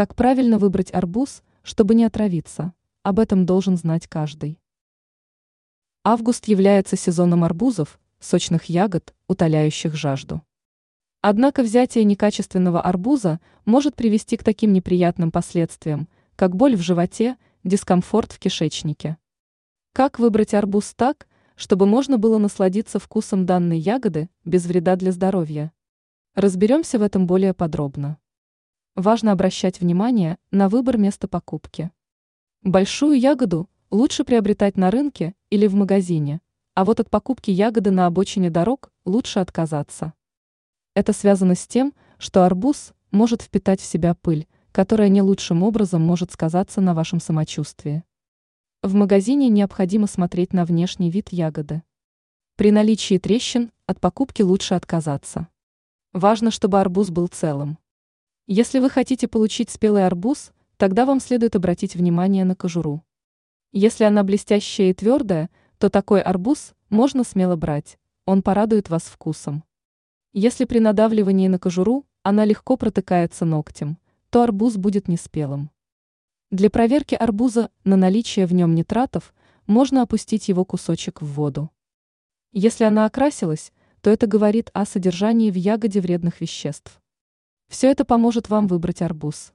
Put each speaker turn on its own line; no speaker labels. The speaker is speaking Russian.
Как правильно выбрать арбуз, чтобы не отравиться? Об этом должен знать каждый. Август является сезоном арбузов, сочных ягод, утоляющих жажду. Однако взятие некачественного арбуза может привести к таким неприятным последствиям, как боль в животе, дискомфорт в кишечнике. Как выбрать арбуз так, чтобы можно было насладиться вкусом данной ягоды без вреда для здоровья? Разберемся в этом более подробно. Важно обращать внимание на выбор места покупки. Большую ягоду лучше приобретать на рынке или в магазине, а вот от покупки ягоды на обочине дорог лучше отказаться. Это связано с тем, что арбуз может впитать в себя пыль, которая не лучшим образом может сказаться на вашем самочувствии. В магазине необходимо смотреть на внешний вид ягоды. При наличии трещин от покупки лучше отказаться. Важно, чтобы арбуз был целым. Если вы хотите получить спелый арбуз, тогда вам следует обратить внимание на кожуру. Если она блестящая и твердая, то такой арбуз можно смело брать, он порадует вас вкусом. Если при надавливании на кожуру она легко протыкается ногтем, то арбуз будет неспелым. Для проверки арбуза на наличие в нем нитратов можно опустить его кусочек в воду. Если она окрасилась, то это говорит о содержании в ягоде вредных веществ. Все это поможет вам выбрать арбуз.